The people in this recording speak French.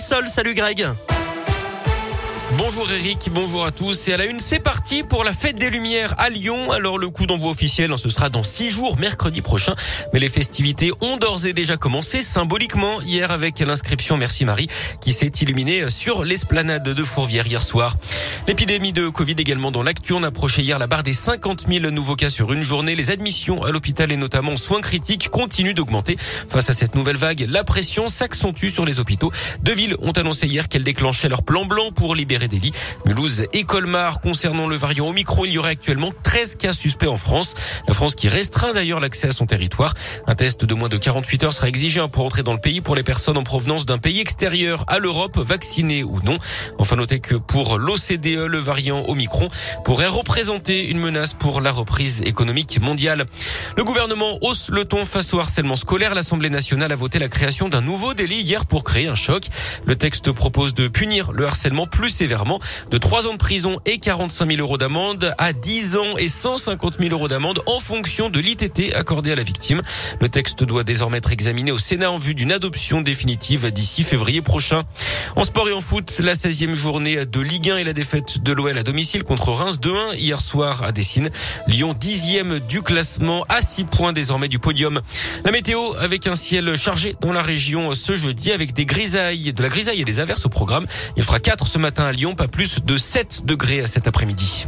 Salut Greg. Bonjour Eric, bonjour à tous. Et à la une, c'est parti pour la fête des Lumières à Lyon. Alors le coup d'envoi officiel, hein, ce sera dans six jours, mercredi prochain. Mais les festivités ont d'ores et déjà commencé symboliquement hier avec l'inscription Merci Marie qui s'est illuminée sur l'esplanade de Fourvière hier soir. L'épidémie de Covid également dans l'actu. On approchait hier la barre des 50 000 nouveaux cas sur une journée. Les admissions à l'hôpital et notamment soins critiques continuent d'augmenter. Face à cette nouvelle vague, la pression s'accentue sur les hôpitaux. Deux villes ont annoncé hier qu'elles déclenchaient leur plan blanc pour libérer des lits. Mulhouse et Colmar. Concernant le variant Omicron, il y aurait actuellement 13 cas suspects en France. La France qui restreint d'ailleurs l'accès à son territoire. Un test de moins de 48 heures sera exigé pour entrer dans le pays pour les personnes en provenance d'un pays extérieur à l'Europe, vaccinées ou non. Enfin, notez que pour l'OCDE, le variant Omicron pourrait représenter une menace pour la reprise économique mondiale. Le gouvernement hausse le ton face au harcèlement scolaire. L'Assemblée nationale a voté la création d'un nouveau délit hier pour créer un choc. Le texte propose de punir le harcèlement plus sévèrement de 3 ans de prison et 45 000 euros d'amende à 10 ans et 150 000 euros d'amende en fonction de l'ITT accordé à la victime. Le texte doit désormais être examiné au Sénat en vue d'une adoption définitive d'ici février prochain. En sport et en foot, la 16e journée de Ligue 1 et la défaite de l'OL à domicile contre Reims 2-1 hier soir à Dessine. Lyon 10e du classement à 6 points désormais du podium. La météo avec un ciel chargé dans la région ce jeudi avec des grisailles, de la grisaille et des averses au programme. Il fera 4 ce matin à Lyon pas plus de 7 degrés cet après-midi.